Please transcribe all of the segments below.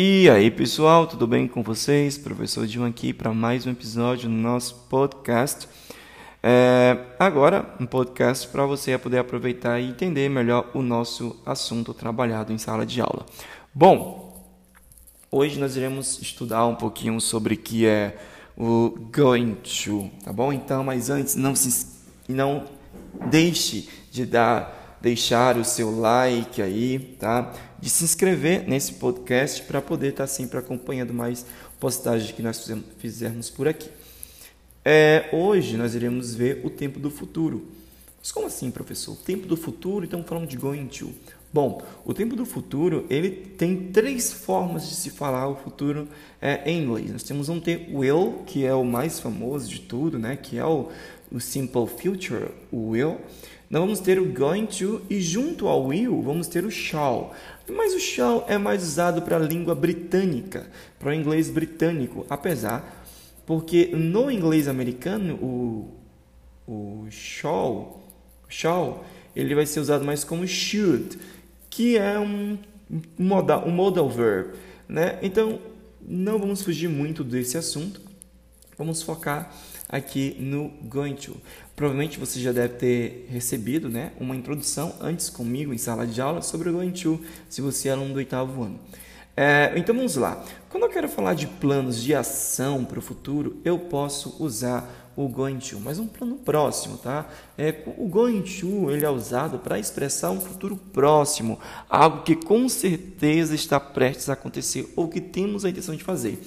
E aí, pessoal, tudo bem com vocês? Professor Dilma aqui para mais um episódio do nosso podcast. É, agora, um podcast para você poder aproveitar e entender melhor o nosso assunto trabalhado em sala de aula. Bom, hoje nós iremos estudar um pouquinho sobre o que é o going to, tá bom? Então, mas antes, não se não deixe de dar, deixar o seu like aí, tá? De se inscrever nesse podcast para poder estar tá sempre acompanhando mais postagens que nós fizermos por aqui. É, hoje nós iremos ver o tempo do futuro. Mas como assim, professor? O tempo do futuro, então falando de going to. Bom, o tempo do futuro ele tem três formas de se falar o futuro é, em inglês. Nós temos um ter will, que é o mais famoso de tudo, né? Que é o, o simple future, o will. Nós vamos ter o going to e junto ao will vamos ter o shall. Mas o shall é mais usado para a língua britânica, para o inglês britânico, apesar porque no inglês americano o, o shall, shall ele vai ser usado mais como should que é um modal, um modal verb, né? Então, não vamos fugir muito desse assunto. Vamos focar aqui no going to. Provavelmente você já deve ter recebido, né, uma introdução antes comigo em sala de aula sobre o going to, se você é aluno do oitavo ano. É, então vamos lá. Quando eu quero falar de planos de ação para o futuro, eu posso usar o going to, mas um plano próximo, tá? É, o going to ele é usado para expressar um futuro próximo, algo que com certeza está prestes a acontecer ou que temos a intenção de fazer.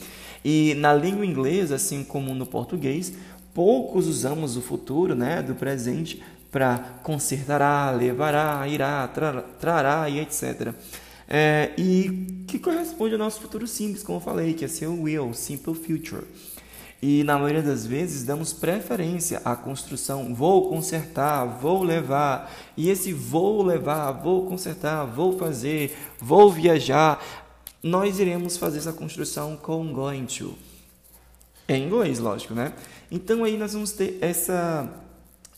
E na língua inglesa, assim como no português, poucos usamos o futuro, né, do presente para consertará, levará, irá, trará e etc. É, e que corresponde ao nosso futuro simples, como eu falei, que é ser o will, simple future. E na maioria das vezes damos preferência à construção vou consertar, vou levar. E esse vou levar, vou consertar, vou fazer, vou viajar, nós iremos fazer essa construção com going to. Em inglês, lógico, né? Então aí nós vamos ter essa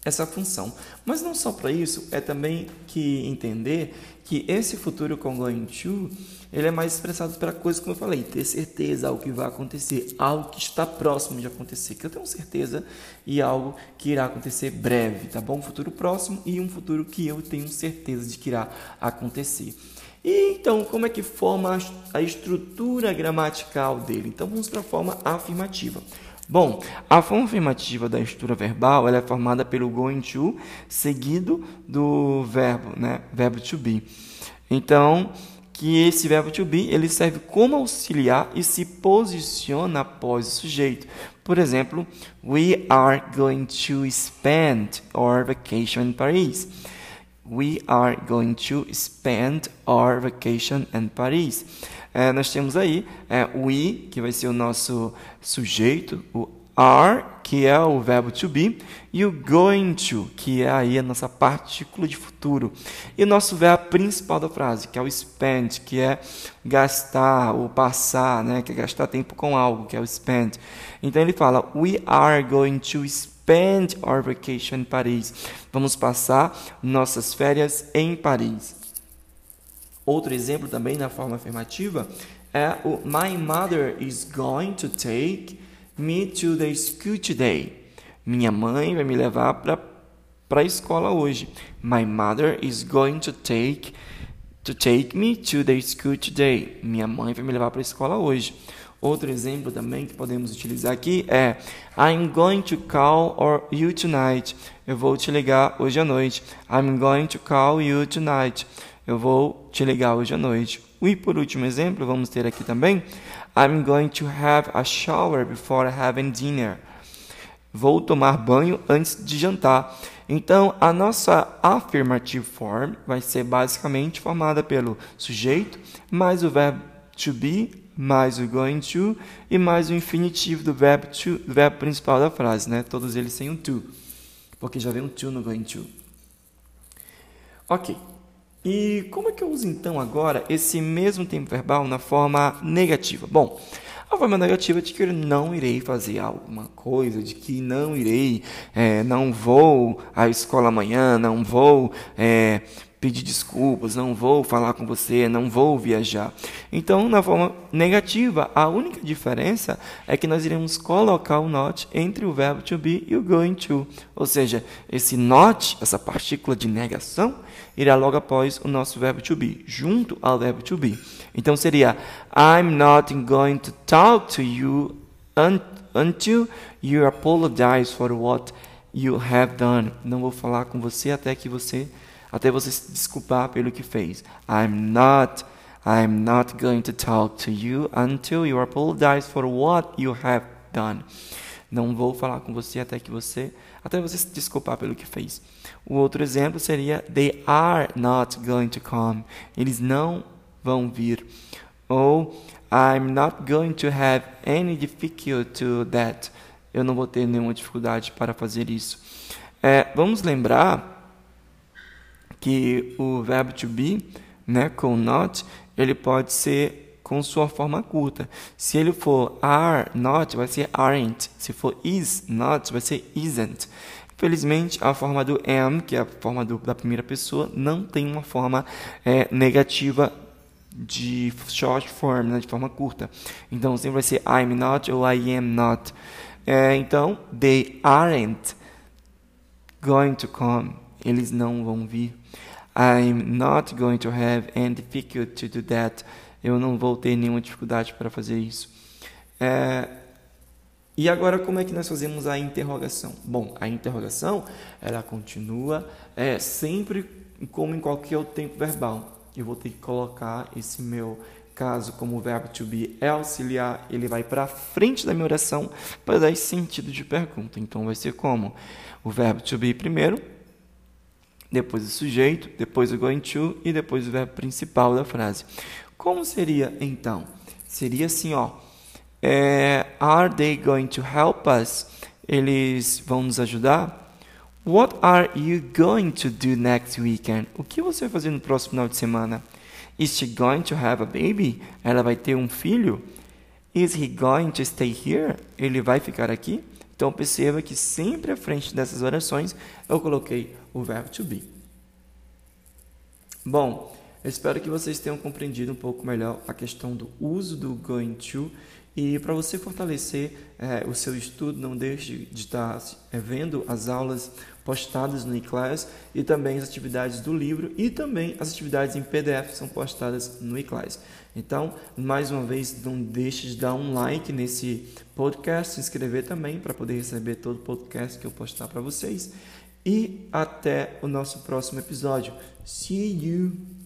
essa função. Mas não só para isso, é também que entender que esse futuro com going to, ele é mais expressado para coisas como eu falei, ter certeza, algo que vai acontecer, algo que está próximo de acontecer, que eu tenho certeza e algo que irá acontecer breve, tá bom? Um futuro próximo e um futuro que eu tenho certeza de que irá acontecer. E então, como é que forma a estrutura gramatical dele? Então, vamos para a forma afirmativa. Bom, a forma afirmativa da estrutura verbal ela é formada pelo going to seguido do verbo, né? Verbo to be. Então, que esse verbo to be ele serve como auxiliar e se posiciona após o sujeito. Por exemplo, we are going to spend our vacation in Paris. We are going to spend our vacation in Paris é, nós temos aí é, we, que vai ser o nosso sujeito, o are, que é o verbo to be, e o going to, que é aí a nossa partícula de futuro. E o nosso verbo principal da frase, que é o spend, que é gastar ou passar, né, que é gastar tempo com algo, que é o spend. Então ele fala: We are going to spend our vacation in Paris. Vamos passar nossas férias em Paris. Outro exemplo também na forma afirmativa é o My mother is going to take me to the school today. Minha mãe vai me levar para a escola hoje. My mother is going to take to take me to the school today. Minha mãe vai me levar para a escola hoje. Outro exemplo também que podemos utilizar aqui é I'm going to call or you tonight. Eu vou te ligar hoje à noite. I'm going to call you tonight. Eu vou te ligar hoje à noite. E por último exemplo, vamos ter aqui também I'm going to have a shower before having dinner. Vou tomar banho antes de jantar. Então, a nossa affirmative form vai ser basicamente formada pelo sujeito, mais o verbo to be, mais o going to e mais o infinitivo do verbo, to, do verbo principal da frase, né? Todos eles sem um to, porque já vem um to no going to. Ok. E como é que eu uso então agora esse mesmo tempo verbal na forma negativa? Bom, a forma negativa de que eu não irei fazer alguma coisa, de que não irei, é, não vou à escola amanhã, não vou é, pedir desculpas, não vou falar com você, não vou viajar. Então, na forma negativa, a única diferença é que nós iremos colocar o not entre o verbo to be e o going to. Ou seja, esse not, essa partícula de negação, irá logo após o nosso verbo to be, junto ao verbo to be. Então seria I'm not going to talk to you until you apologize for what you have done. Não vou falar com você até que você até você se desculpar pelo que fez. I'm not I'm not going to talk to you until you apologize for what you have done. Não vou falar com você até que você até você se desculpar pelo que fez. O outro exemplo seria they are not going to come. Eles não vão vir. Ou I'm not going to have any difficulty to that. Eu não vou ter nenhuma dificuldade para fazer isso. É, vamos lembrar que o verbo to be, né, com not, ele pode ser com sua forma curta. Se ele for are not, vai ser aren't. Se for is not, vai ser isn't. Felizmente, a forma do am, que é a forma do, da primeira pessoa, não tem uma forma é, negativa de short form, né, de forma curta. Então, sempre vai ser I'm not ou I am not. É, então, they aren't going to come. Eles não vão vir. I'm not going to have any difficulty to do that. Eu não vou ter nenhuma dificuldade para fazer isso. É, e agora, como é que nós fazemos a interrogação? Bom, a interrogação ela continua é, sempre como em qualquer outro tempo verbal eu vou ter que colocar esse meu caso como verbo to be é auxiliar, ele vai para frente da minha oração para dar esse sentido de pergunta. Então vai ser como o verbo to be primeiro, depois o sujeito, depois o going to e depois o verbo principal da frase. Como seria então? Seria assim, ó. É, are they going to help us? Eles vão nos ajudar? What are you going to do next weekend? O que você vai fazer no próximo final de semana? Is she going to have a baby? Ela vai ter um filho? Is he going to stay here? Ele vai ficar aqui? Então perceba que sempre à frente dessas orações eu coloquei o verbo to be. Bom, espero que vocês tenham compreendido um pouco melhor a questão do uso do going to e para você fortalecer é, o seu estudo, não deixe de estar é, vendo as aulas postadas no eClass e também as atividades do livro e também as atividades em PDF são postadas no eClass. Então, mais uma vez, não deixe de dar um like nesse podcast, se inscrever também para poder receber todo o podcast que eu postar para vocês. E até o nosso próximo episódio. See you!